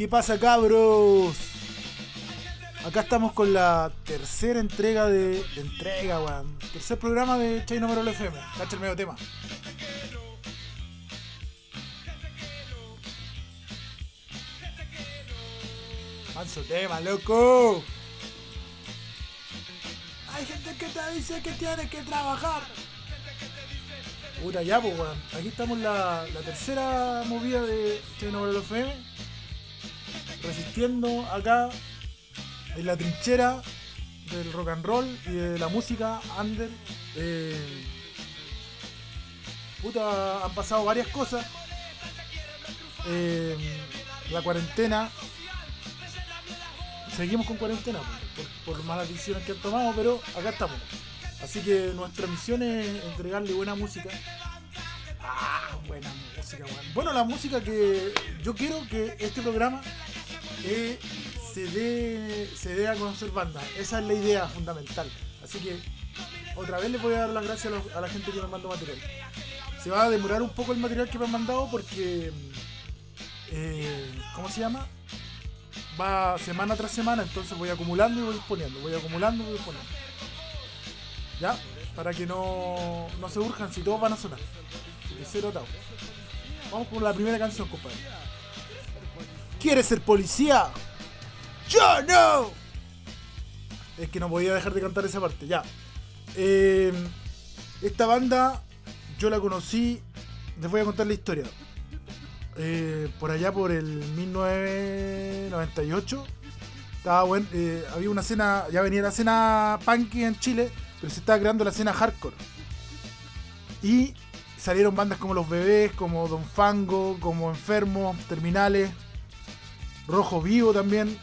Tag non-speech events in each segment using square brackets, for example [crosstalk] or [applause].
¿Qué pasa, cabros? Acá estamos con la tercera entrega de. entrega, weón. Tercer programa de Chino Número FM. Cacha el medio tema. Manso tema, loco. Hay gente que te dice que tienes que trabajar. Puta, ya, pues, weón. Aquí estamos la, la tercera movida de Chino Número FM. Acá en la trinchera del rock and roll y de la música under. Eh, puta, han pasado varias cosas. Eh, la cuarentena. Seguimos con cuarentena por, malas decisiones que han tomado, pero acá estamos. Así que nuestra misión es entregarle buena música. Ah, buena música. Bueno, la música que yo quiero que este programa se dé, se a conocer bandas. Esa es la idea fundamental. Así que otra vez les voy a dar las gracias a, la gente que me mandó material. Se va a demorar un poco el material que me han mandado porque, eh, ¿cómo se llama? Va semana tras semana, entonces voy acumulando y voy poniendo, voy acumulando y voy poniendo. ¿Ya? Para que no, no se urjan si todos van a sonar. Cero. Vamos con la primera canción, compadre. ¿Quieres ser policía? ¡Yo no! Es que no podía dejar de cantar esa parte, ya. Eh, esta banda yo la conocí, les voy a contar la historia. Eh, por allá por el 1998 estaba buen, eh, había una escena, ya venía la escena punky en Chile, pero se estaba creando la escena hardcore. Y salieron bandas como Los Bebés, como Don Fango, como Enfermos, Terminales, Rojo Vivo también.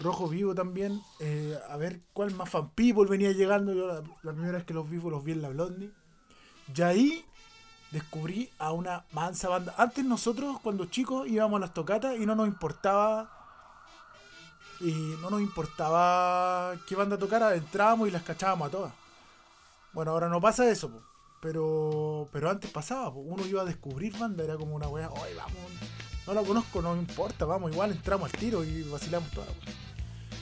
Rojo Vivo también. eh, a ver cuál más Fan People venía llegando. Yo la, la primera vez que los vi fue los vi en la Blondie. Y ahí descubrí a una mansa banda. Antes nosotros, cuando chicos, íbamos a las tocatas y no nos importaba. Y no nos importaba qué banda tocara, entrábamos y las cachábamos a todas. Bueno, ahora no pasa eso, po. Pero pero antes pasaba, uno iba a descubrir banda, era como una weá, oye, vamos, no la conozco, no me importa, vamos, igual entramos al tiro y vacilamos toda.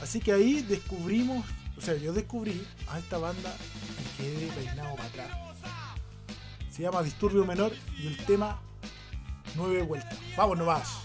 Así que ahí descubrimos, o sea, yo descubrí a esta banda y quedé peinado para atrás. Se llama Disturbio Menor y el tema Nueve Vueltas. Vamos nomás. ¡Qué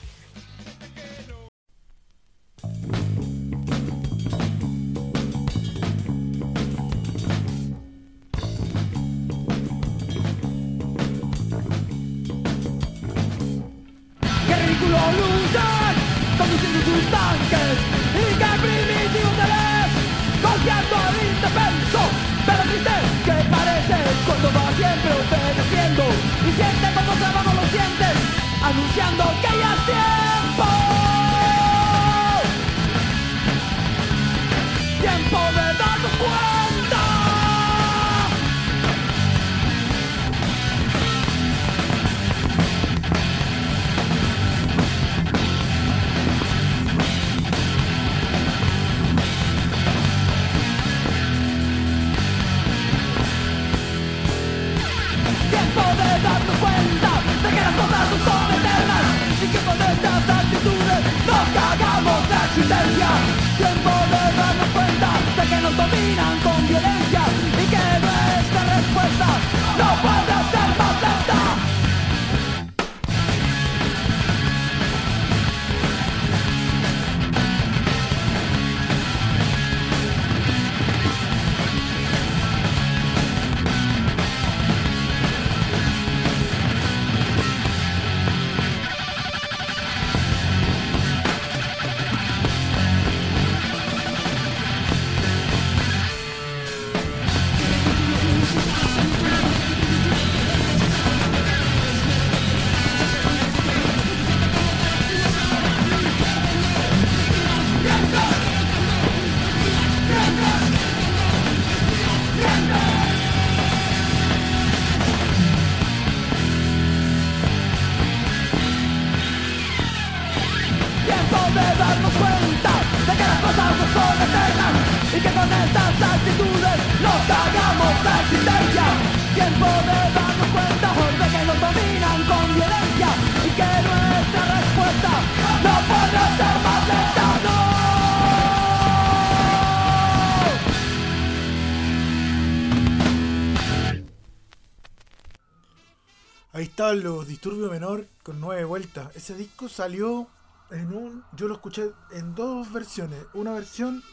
los Disturbios Menor con nueve vueltas. Ese disco salió en un. Yo lo escuché en dos versiones. Una versión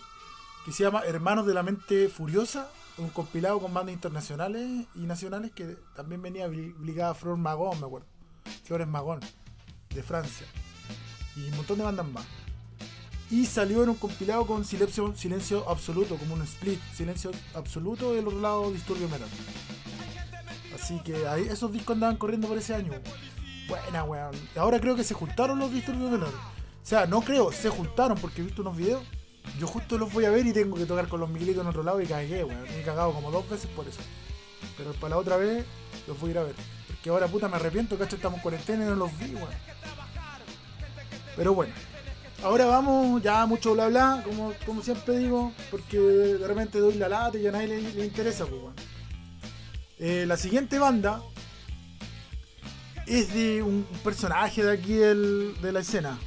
que se llama Hermanos de la Mente Furiosa, un compilado con bandas internacionales y nacionales que también venía obligada Flor Magón, me acuerdo. Flores Magón, de Francia. Y un montón de bandas más. Y salió en un compilado con silencio, silencio absoluto, como un split, silencio absoluto del otro lado Disturbio Menor. Así que ahí, esos discos andaban corriendo por ese año. Buena, weón. Ahora creo que se juntaron los disturbios menores. O sea, no creo, se juntaron porque he visto unos videos. Yo justo los voy a ver y tengo que tocar con los miguelitos en otro lado y cagué, weón. He cagado como dos veces por eso. Pero para la otra vez los voy a ir a ver. Porque ahora puta me arrepiento, cacho, estamos en cuarentena y no los vi, weón. Pero bueno. Ahora vamos, ya mucho bla bla, como, como siempre digo, porque de repente doy la lata y a nadie le, interesa, pues, weón. Eh, la siguiente banda es de un personaje de aquí de la escena.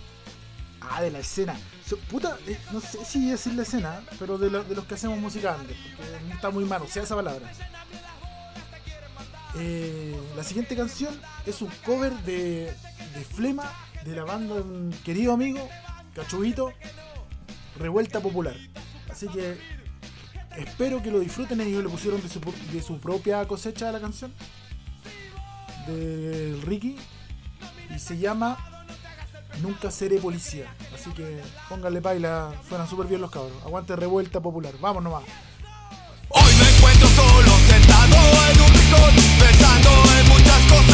Ah, de la escena. puta, eh, no sé si decir la escena, pero de, los que hacemos música antes, porque está muy malo, sea esa palabra. Eh, la siguiente canción es un cover de, de Flema, de la banda de un querido amigo, Cachubito, Revuelta Popular. Así que espero que lo disfruten. Ellos le pusieron de su, propia cosecha la canción del Ricky y se llama Nunca seré policía. Así que pónganle paila, suenan súper bien los cabros. Aguante revuelta popular. Vamos nomás. Hoy me encuentro solo sentado en un rincón, pensando en muchas cosas,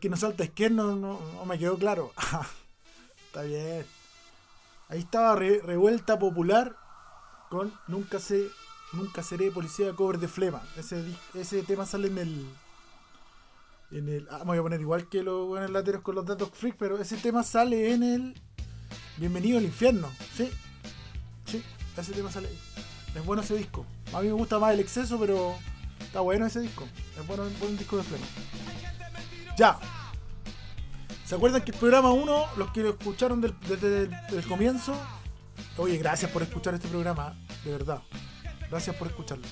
que no salta izquierdo no, no me quedó claro. [laughs] Está bien. Ahí estaba Re- Revuelta Popular con Nunca se Nunca seré policía cover de Flema. Ese, ese tema sale en el. En el. Ah, me voy a poner igual que los buenos lateros con los datos freak, pero ese tema sale en el. Bienvenido al infierno. Sí. Sí, ese tema sale. Es bueno ese disco. A mí me gusta más el exceso, pero está bueno ese disco. Es bueno, buen disco de Flema. Ya. ¿Se acuerdan que el programa 1, los que lo escucharon desde el comienzo? Oye, gracias por escuchar este programa, de verdad. Gracias por escucharlo.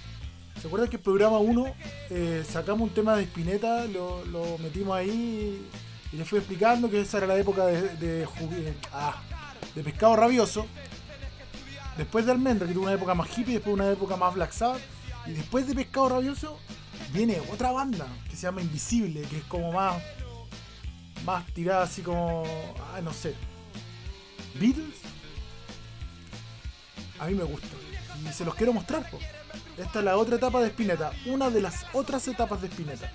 ¿Se acuerdan que el programa 1 eh, sacamos un tema de Spinetta, lo, metimos ahí y les fui explicando que esa era la época eh, ah, de pescado rabioso? Después de Almendra, que tuvo una época más hippie, después una época más Black Sabbath, y después de Pescado Rabioso viene otra banda que se llama Invisible, que es como más más tirada así como. Ah, no sé. ¿Beatles? A mí me gusta. Y se los quiero mostrar. po. Esta es la otra etapa de Spinetta. Una de las otras etapas de Spinetta.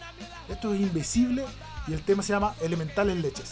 Esto es Invisible y el tema se llama Elementales Leches.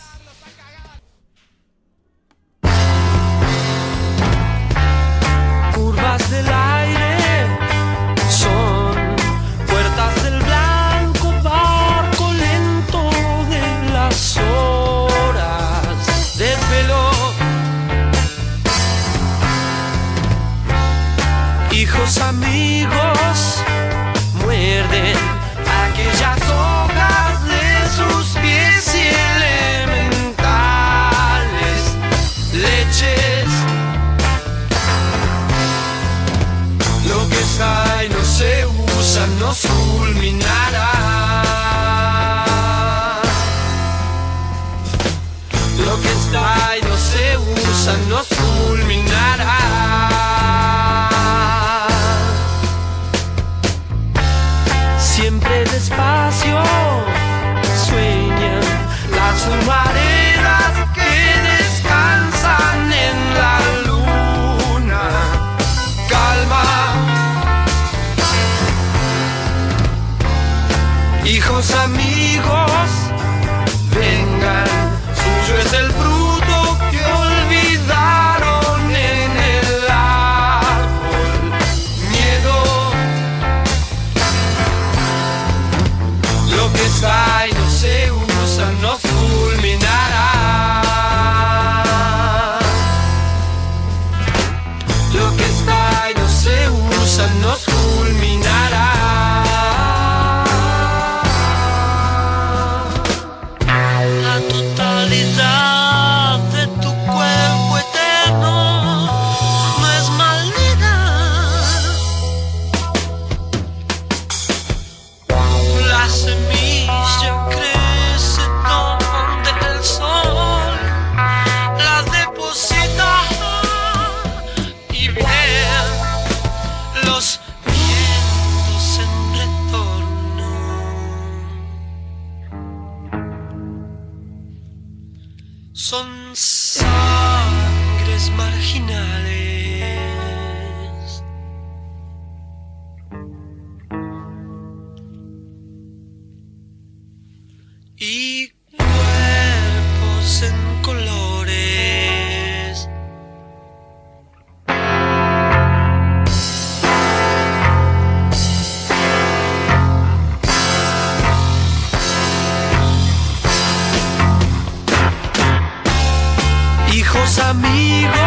amiga.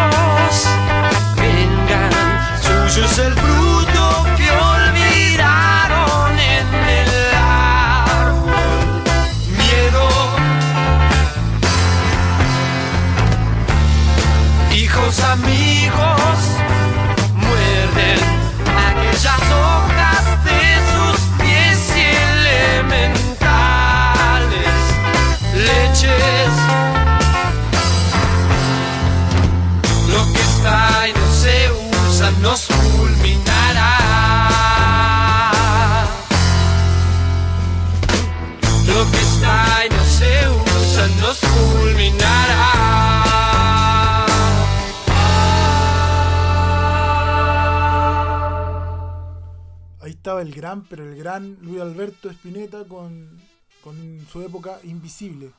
El gran, pero el gran Luis Alberto Spinetta con, con su época invisible.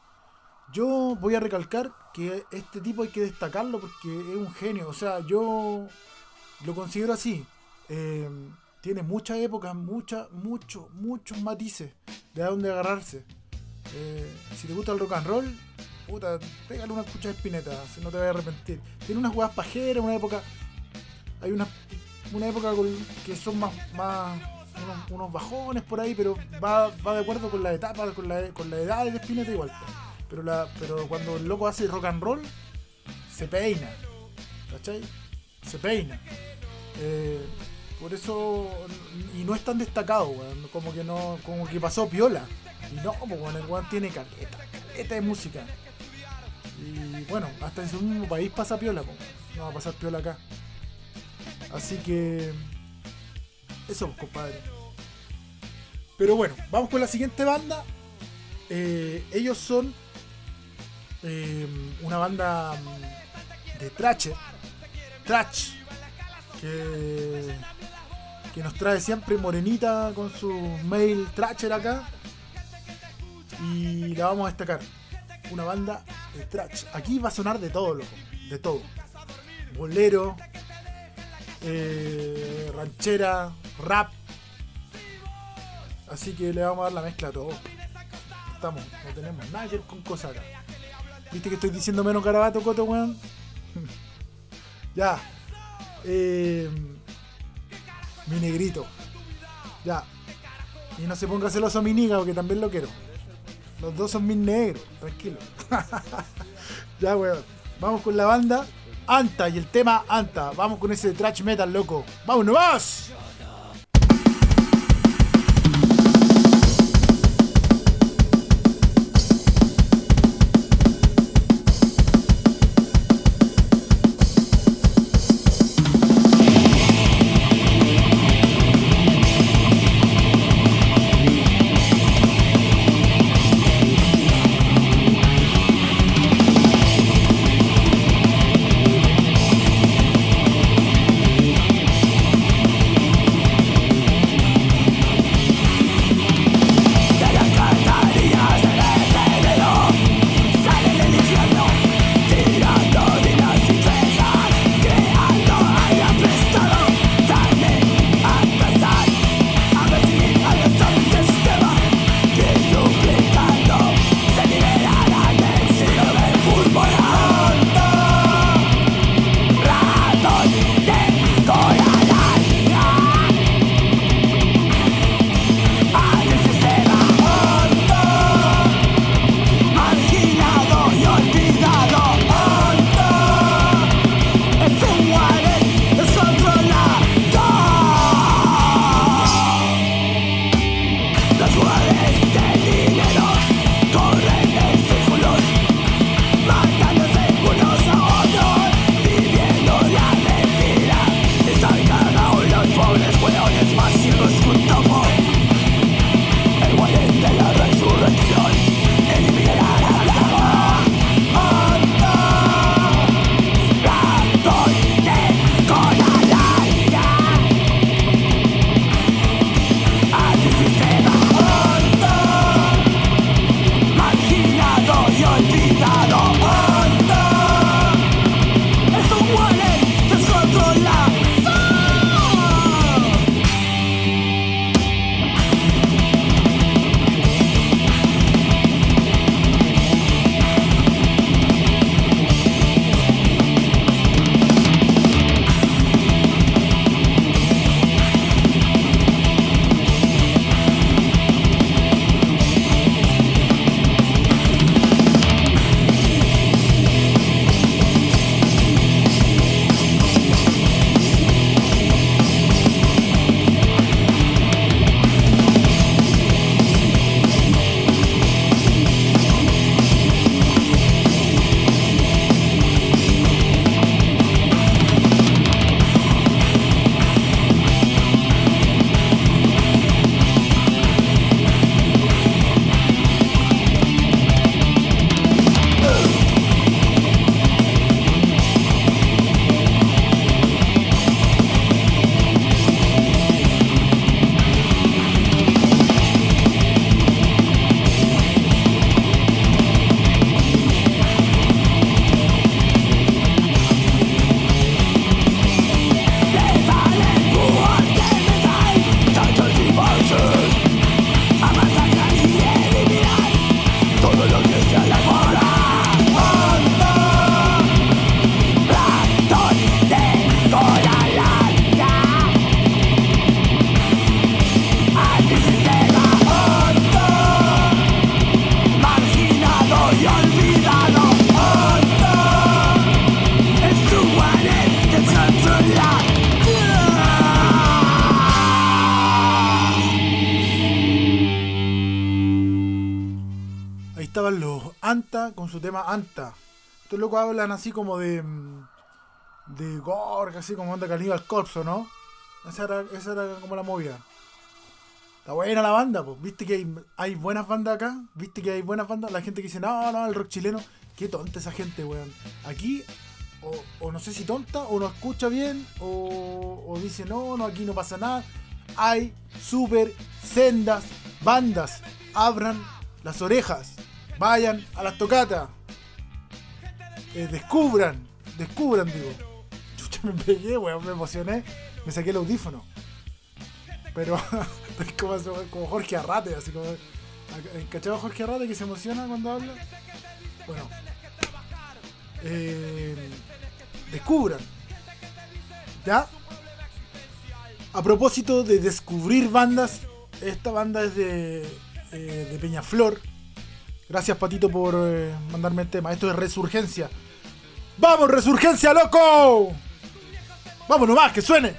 Yo voy a recalcar que este tipo hay que destacarlo porque es un genio. O sea, yo lo considero así. Eh, tiene muchas épocas, muchas, muchos, muchos matices de a dónde agarrarse. Eh, si te gusta el rock and roll, puta, pégale una escucha de Spinetta, si no te vas a arrepentir. Tiene unas huevas pajeras, una época. Hay una, una época que son más unos, bajones por ahí, pero va, va de acuerdo con la etapa, con la, con la edad de Spinetta igual. Pero, la, pero cuando el loco hace rock and roll, se peina. ¿Cachai? Se peina. Eh, por eso. Y no es tan destacado, weón. Como que no. Como que pasó piola. Y no, pues weón, el weón tiene caleta, caleta de música. Y bueno, hasta en su mismo país pasa piola. No va a pasar piola acá. Así que. Eso, pues, compadre. Pero bueno, vamos con la siguiente banda. Eh, ellos son eh, una banda mm, de trash, trash, que, nos trae siempre Morenita con su mail trasher acá. Y la vamos a destacar. Una banda de trash. Aquí va a sonar de todo, loco. De todo. Bolero, eh, ranchera, rap. Así que le vamos a dar la mezcla a todo. Estamos, no tenemos nada que ver con cosas acá. ¿Viste que estoy diciendo menos garabato, Coto, weón? [laughs] ya. Eh, Mi negrito. Ya. Y no se ponga celoso a mi niga, porque también lo quiero. Los dos son mis negros, tranquilo. [laughs] ya, weón. Vamos con la banda Anta y el tema Anta. Vamos con ese trash metal, loco. ¡Vamos, nomás! Estos locos hablan así como de. mm, de Gorg, así como anda Caníbal Corpse, ¿no? Esa era, esa era como la movida. Está buena la banda, pues. Viste que hay, buenas bandas acá. Viste que hay buenas bandas. La gente que dice, no, no, el rock chileno. Qué tonta esa gente, weón. Aquí, o, o no sé si tonta, o no escucha bien, o, o dice, no, no, aquí no pasa nada. Hay super sendas bandas. Abran las orejas. Vayan a las tocatas. Eh, descubran, descubran, digo. Chucha, me pegué, weón, me emocioné. Me saqué el audífono. Pero [laughs] como, como Jorge Arrate, así como. ¿Cachado Jorge Arrate que se emociona cuando habla? Bueno. Eh, descubran. ¿Ya? A propósito de descubrir bandas, esta banda es de, eh, de Peñaflor. Gracias, Patito, por eh, mandarme el tema. Esto es Resurgencia. ¡Vamos, Resurgencia, loco! ¡Vamos nomás, que suene!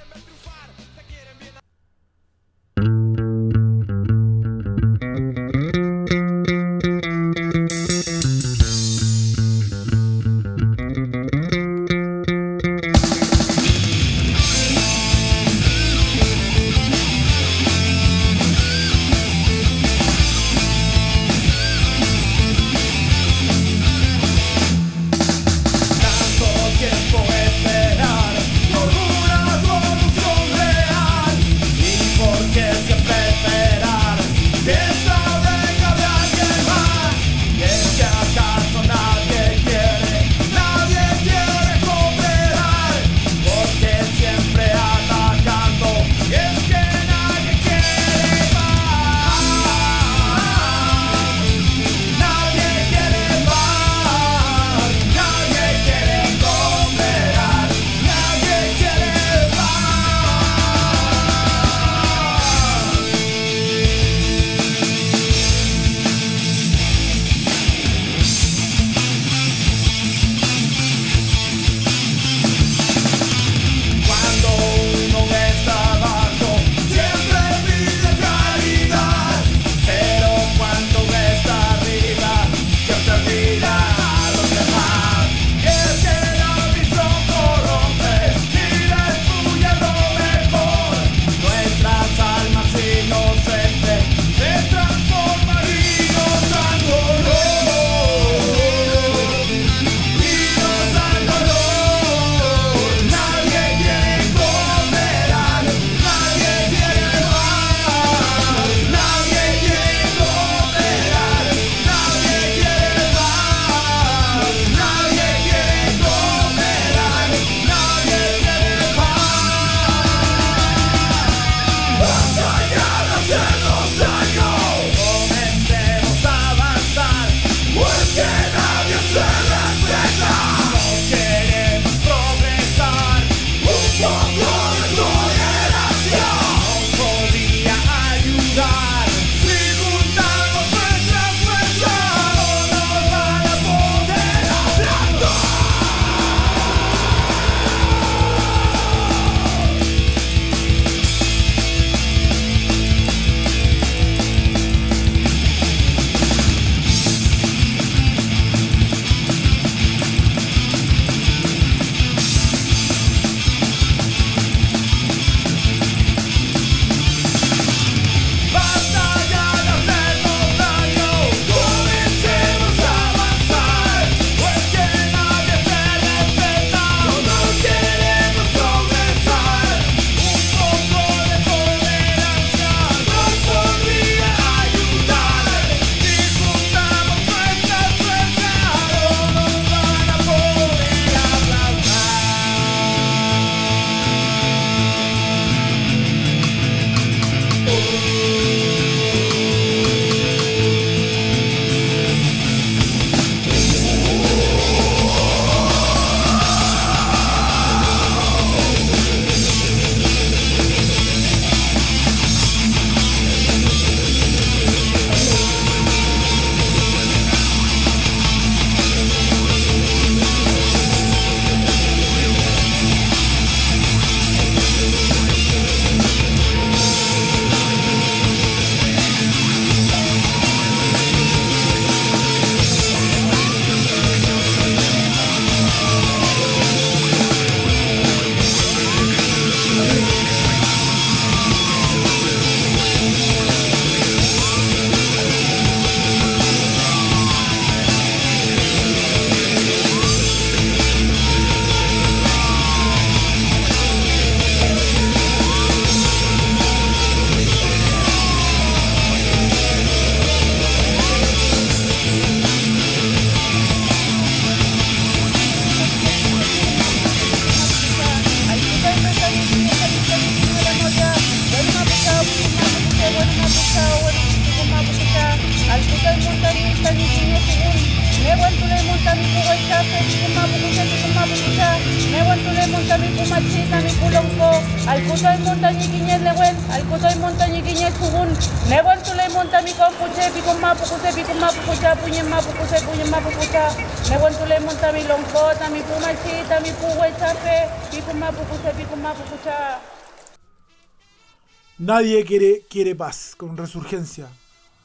Nadie quiere, quiere paz con resurgencia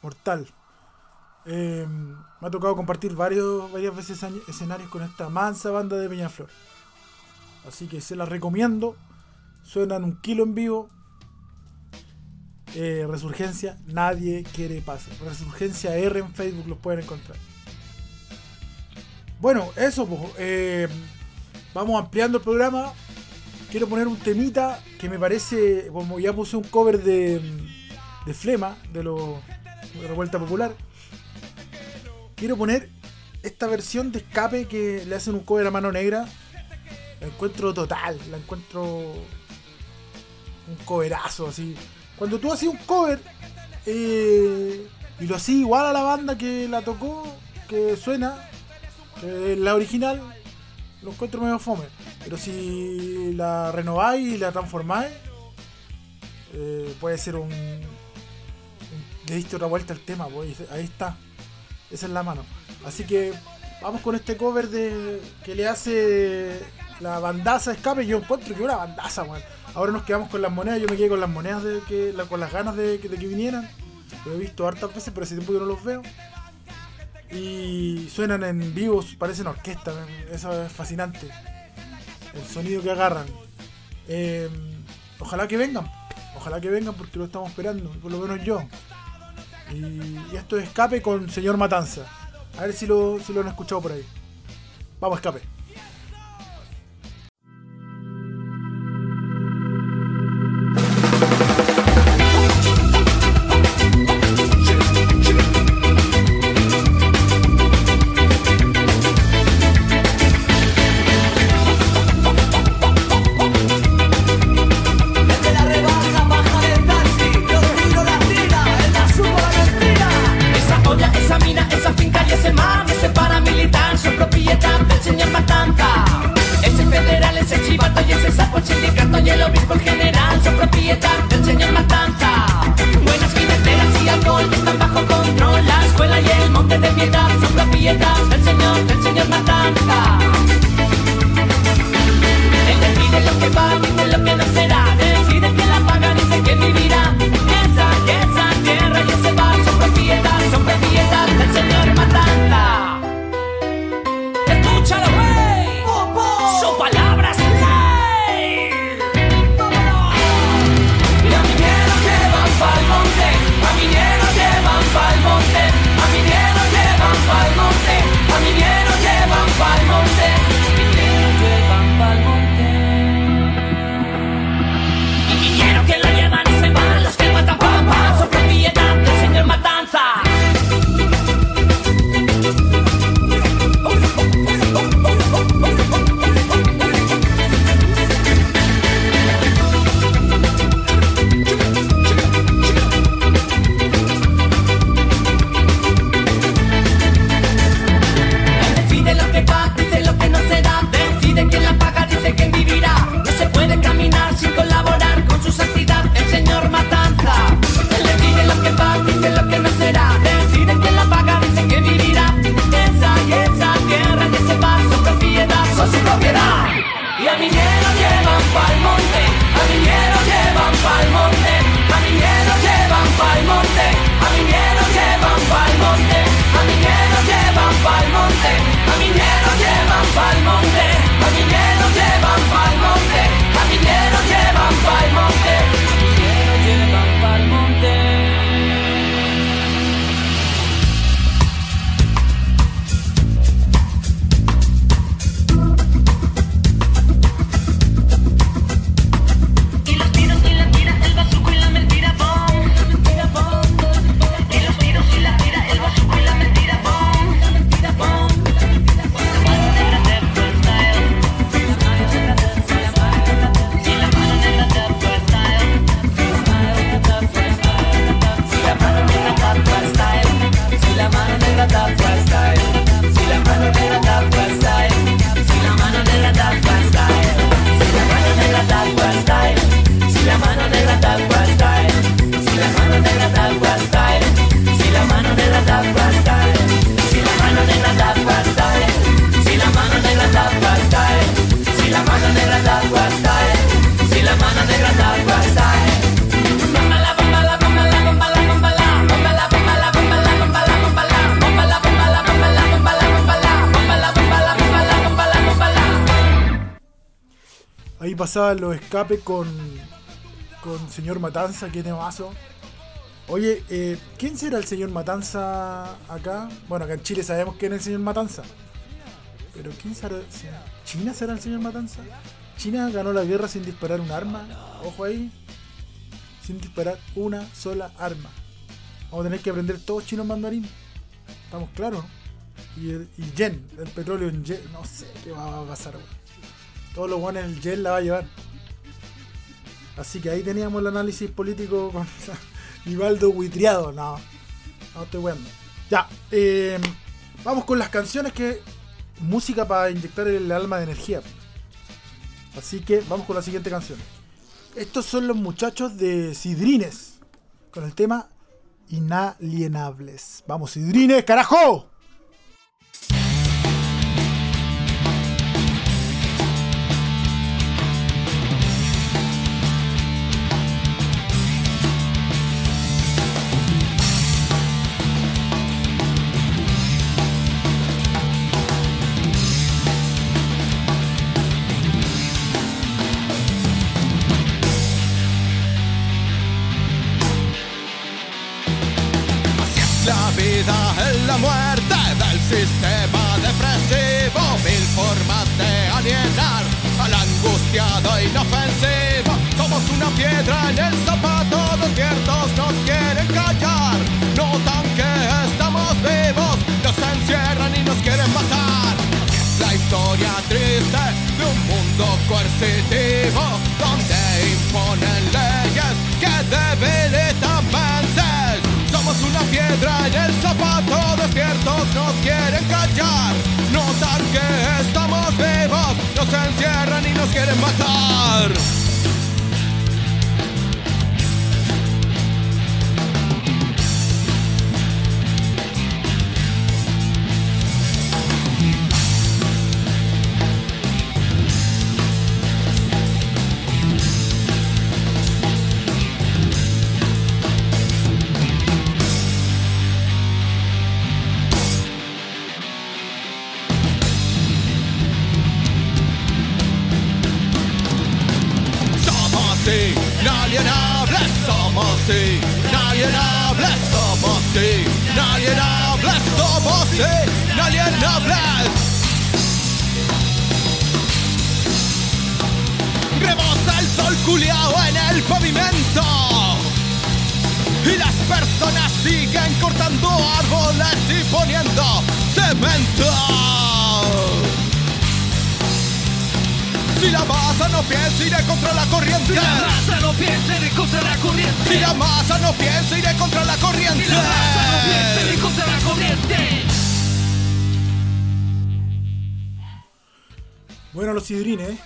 mortal. Eh, me ha tocado compartir varios, varias veces escenarios con esta mansa banda de Peñaflor. Así que se las recomiendo. Suenan un kilo en vivo. Eh, Resurgencia, nadie quiere paz. Resurgencia R en Facebook los pueden encontrar. Bueno, eso, pues, eh, vamos ampliando el programa. Quiero poner un temita que me parece, como ya puse un cover de, de Flema, de, de Revuelta Popular. Quiero poner esta versión de escape que le hacen un cover a mano negra. La encuentro total, la encuentro un coverazo así. Cuando tú haces un cover eh, y lo haces igual a la banda que la tocó, que suena, la original, lo encuentro medio fome. Pero si la renováis y la transformáis, eh, puede ser un, Le diste otra vuelta al tema, pues, ahí está. Esa es la mano. Así que vamos con este cover de que le hace la bandaza escape. Yo encuentro que una bandaza, weón. Ahora nos quedamos con las monedas. Yo me quedé con las monedas de que, con las ganas de, de que vinieran. Lo he visto hartas veces, pero hace tiempo que no los veo. Y suenan en vivo, parecen orquesta. Eso es fascinante. El sonido que agarran. Eh, ojalá que vengan. Ojalá que vengan porque lo estamos esperando. Por lo menos yo. Y, y esto es escape con señor Matanza. A ver si lo, si lo han escuchado por ahí. Vamos, escape. Pasaba en los escapes con, con señor Matanza, qué temazo. Oye, eh, ¿quién será el señor Matanza acá? Bueno, acá en Chile sabemos quién es el señor Matanza. Pero ¿quién será? ¿China será el señor Matanza? China ganó la guerra sin disparar un arma. Ojo ahí. Sin disparar una sola arma. Vamos a tener que aprender todos chinos mandarín. Estamos claros. Y, el, y yen, el petróleo en yen. No sé qué va a pasar. Todos los guanes el yen la va a llevar. Así que ahí teníamos el análisis político con [laughs] Nivaldo Huitriado. No, no estoy weando. Ya, eh, vamos con las canciones que. Música para inyectar el alma de energía. Así que vamos con la siguiente canción. Estos son los muchachos de Sidrines. Con el tema Inalienables. Vamos, Sidrines, carajo. La muerte del sistema depresivo, mil formas de alienar al angustiado e inofensivo. Somos una piedra en el zapato, despiertos nos quieren callar. Notan que estamos vivos, nos encierran y nos quieren matar. La historia triste de un mundo coercitivo, donde imponen leyes despiertos nos quieren callar. Notan que estamos vivos, nos encierran y nos quieren matar. Somos inalienables, somos inalienables, somos inalienables. Rebota el sol culiao en el pavimento. Y las personas siguen cortando árboles y poniendo cemento. Si la masa no piensa, iré contra la corriente. Si la raza no piensa ir contra la corriente. Si la masa no piensa, iré contra la corriente. Si la raza no piensa ir contra la corriente. Bueno, los sidrines.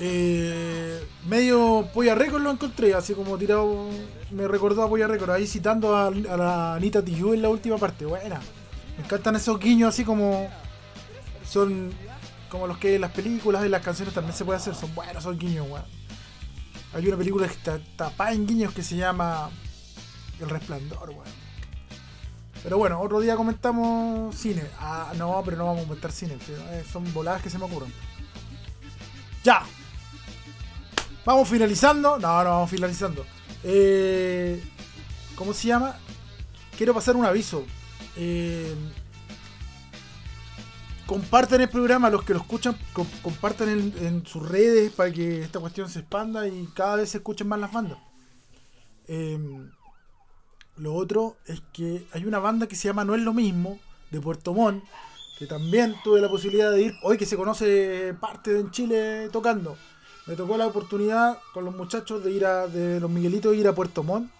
Eh, medio Polla Record lo encontré, así como tirado. Me recordó a Polla Record, ahí citando a, a la Anita Tijoux en la última parte. Buena. Me encantan esos guiños así como. Son como los que las películas y las canciones también se puede hacer. Son buenos esos guiños, weón. Hay una película que está tapada en guiños que se llama El Resplandor, weón. Pero bueno, otro día comentamos cine. Ah, no, pero no vamos a comentar cine. eh, Son voladas que se me ocurren. Ya. Vamos finalizando. No, no, vamos finalizando. Eh, ¿Cómo se llama? Quiero pasar un aviso. Eh, compartan el programa, los que lo escuchan, co- compartan en, sus redes para que esta cuestión se expanda y cada vez se escuchen más las bandas. Eh, lo otro es que hay una banda que se llama No es lo mismo, de Puerto Montt, que también tuve la posibilidad de ir, hoy que se conoce parte de Chile tocando. Me tocó la oportunidad con los muchachos de ir a, de los Miguelitos, ir a Puerto Montt.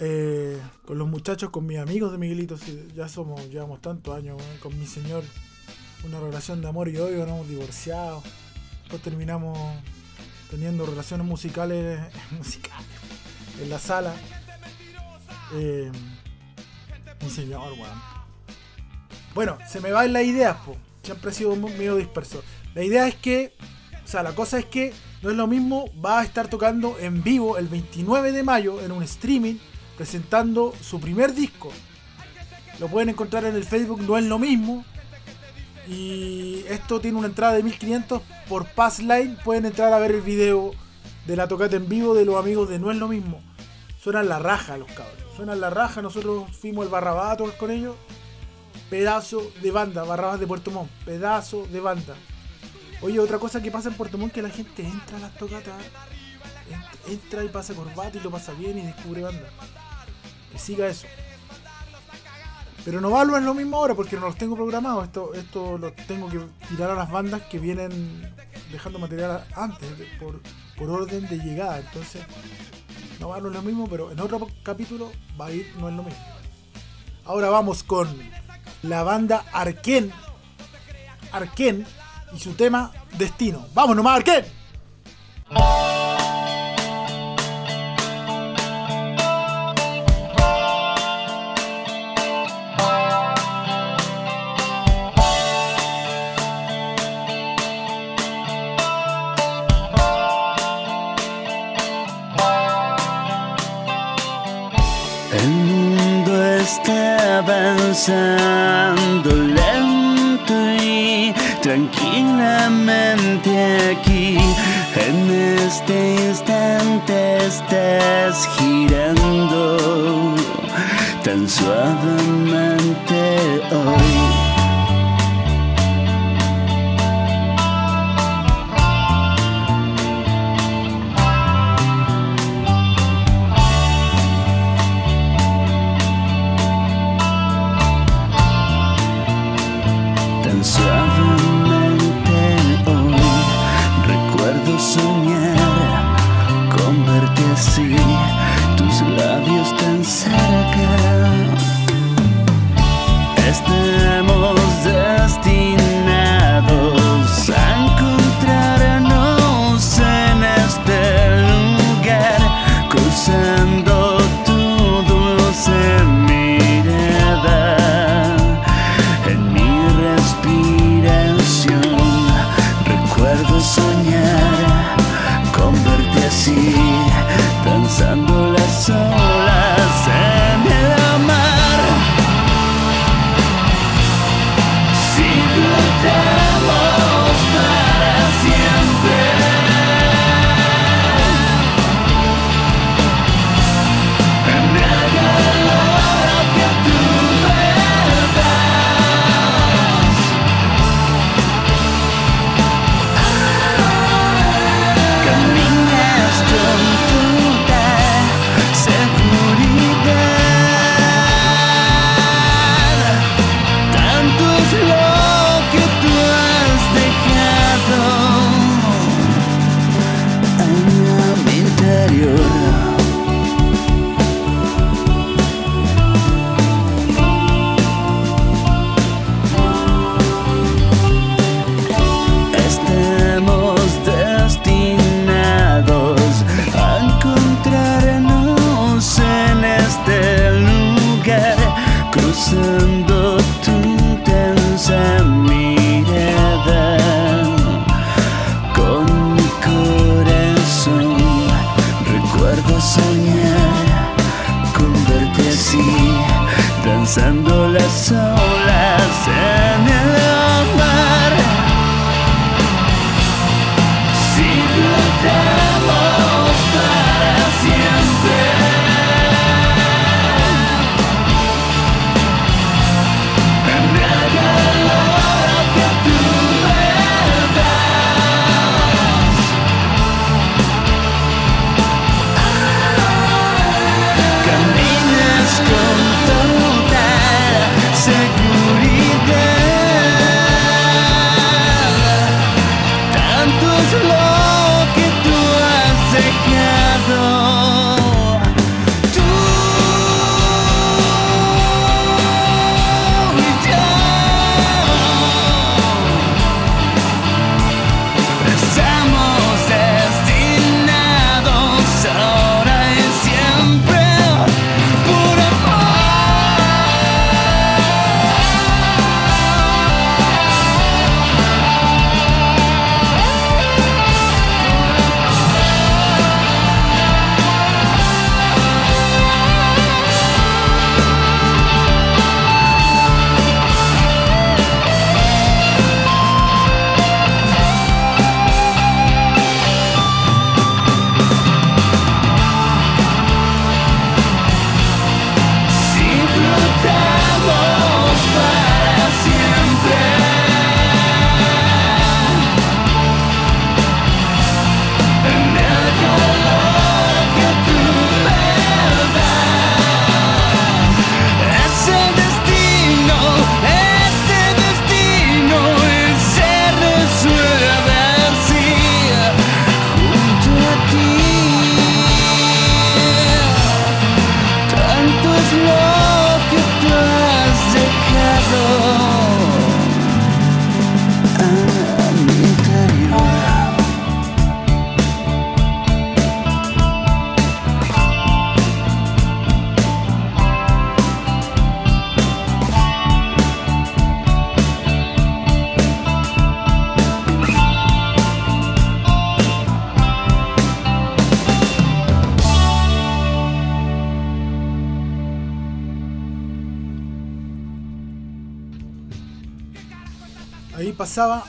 Eh, con los muchachos, con mis amigos de Miguelitos, sí, ya somos, llevamos tantos años, con mi señor, una relación de amor y odio, nos hemos divorciado. Después terminamos teniendo relaciones musicales, [laughs] musicales en la sala. Eh, señor, weón. Bueno, se me van las ideas, po. Siempre he sido medio disperso. La idea es que, o sea, la cosa es que no es lo mismo, va a estar tocando en vivo el 29 de mayo en un streaming presentando su primer disco. Lo pueden encontrar en el Facebook, no es lo mismo. Y esto tiene una entrada de 1500 por Passline. Pueden entrar a ver el video de la tocata en vivo de los amigos de No es lo mismo. Suenan la raja los cabros. Suenan la raja. Nosotros fuimos al Barrabato con ellos. Pedazo de banda. Barrabás de Puerto Montt. Pedazo de banda. Oye, otra cosa que pasa en Puerto Montt que la gente entra a las tocatas. Ent- Entra y pasa corbata y lo pasa bien y descubre banda. Que siga eso. Pero no valgo en lo mismo ahora porque no los tengo programados. Esto, esto lo tengo que tirar a las bandas que vienen dejando material antes, por, por orden de llegada. Entonces, no valgo en lo mismo, pero en otro capítulo va a ir, no es lo mismo. Ahora vamos con la banda Arken. Arken y su tema Destino. ¡Vamos nomás, Arken! laissant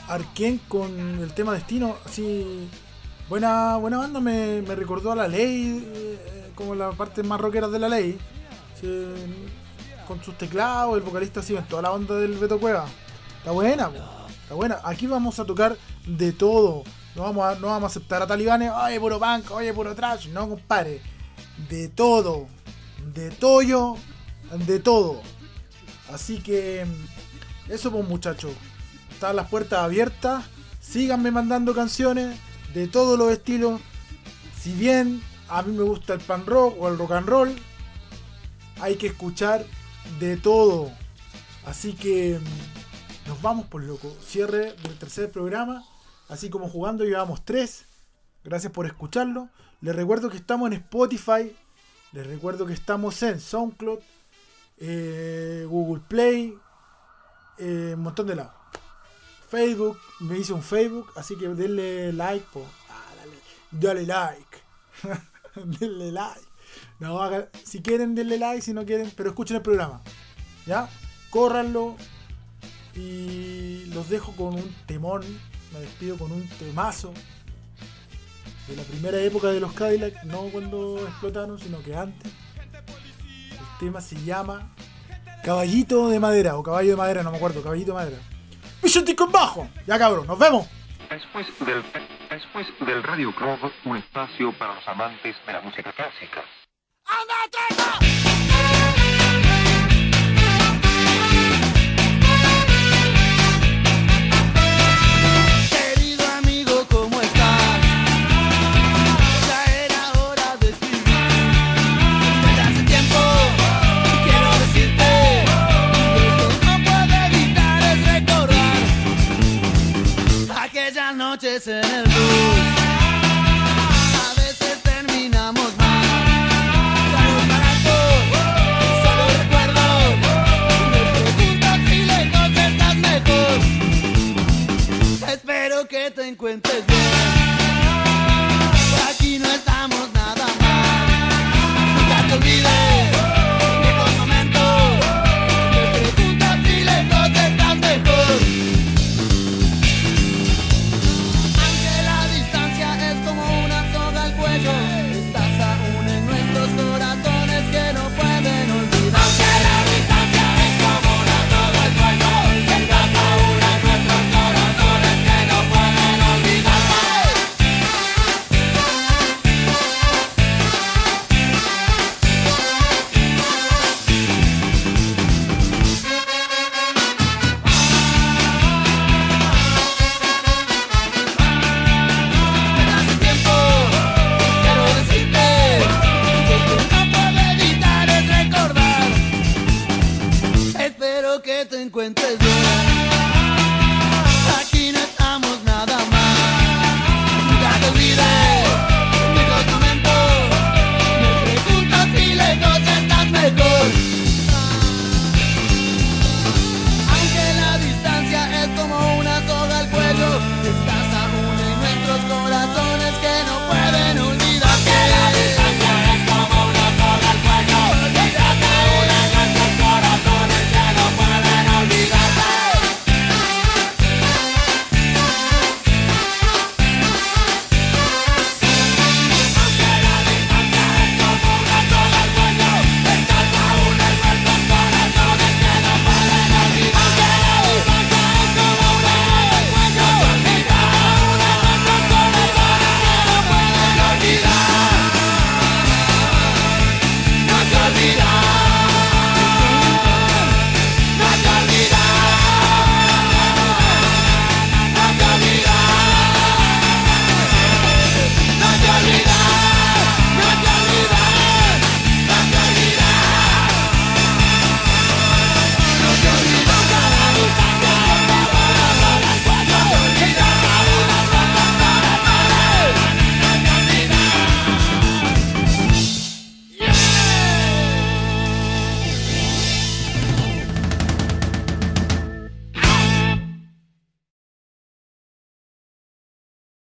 Arken con el tema Destino, así. Buena, buena banda, me, me recordó a la ley, eh, como la parte más rockera de la ley. Con sus teclados, el vocalista así, en toda la onda del Beto Cueva. Está buena, está buena. Aquí vamos a tocar de todo. No vamos a, no vamos a aceptar a talibanes, oye, puro punk, oye, puro trash. No, compadre. De todo. De todo. De todo. Así que eso pues muchachos. Están las puertas abiertas. Síganme mandando canciones de todos los estilos. Si bien a mí me gusta el pan rock o el rock and roll, hay que escuchar de todo. Así que mm, nos vamos por loco. Cierre del tercer programa. Así como jugando llevamos tres. Gracias por escucharlo. Les recuerdo que estamos en Spotify. Les recuerdo que estamos en SoundCloud, eh, Google Play, eh, un montón de lados. Facebook, me hice un Facebook, así que denle like, po. Ah, dale, dale like. [laughs] denle like. No, si quieren, denle like, si no quieren, pero escuchen el programa. ¿Ya? Córranlo. Y los dejo con un temón. Me despido con un temazo. De la primera época de los Cadillac, no cuando explotaron, sino que antes. El tema se llama Caballito de Madera, o Caballo de Madera, no me acuerdo, Caballito de Madera. Vicentico en bajo. Ya cabrón, nos vemos. Después del, después del Radio Club, un espacio para los amantes de la música clásica. Querido